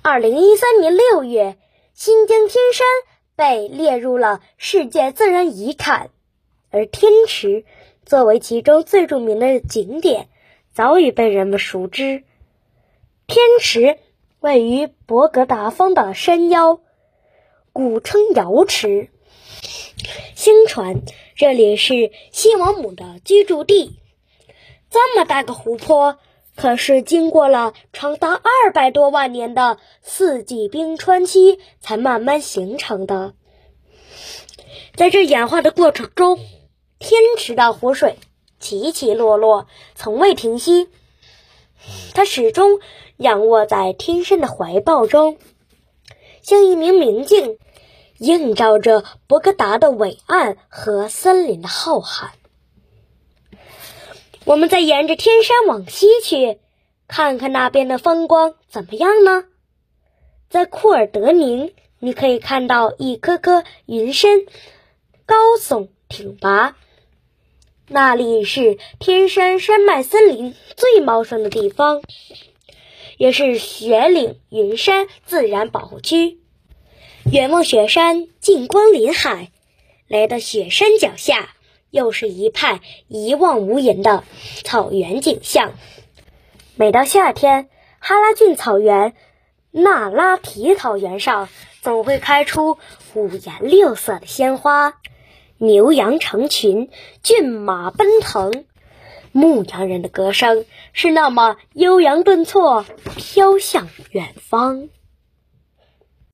二零一三年六月，新疆天山被列入了世界自然遗产，而天池作为其中最著名的景点，早已被人们熟知。天池位于博格达峰的山腰，古称瑶池。相传这里是西王母的居住地。这么大个湖泊，可是经过了长达二百多万年的四季冰川期才慢慢形成的。在这演化的过程中，天池的湖水起起落落，从未停息。它始终仰卧在天山的怀抱中，像一名明镜，映照着博格达的伟岸和森林的浩瀚。我们再沿着天山往西去，看看那边的风光怎么样呢？在库尔德宁，你可以看到一颗颗云杉，高耸挺拔。那里是天山山脉森林最茂盛的地方，也是雪岭云山自然保护区。远望雪山，近观林海，来到雪山脚下。又是一派一望无垠的草原景象。每到夏天，哈拉峻草原、那拉提草原上总会开出五颜六色的鲜花，牛羊成群，骏马奔腾，牧羊人的歌声是那么悠扬顿挫，飘向远方。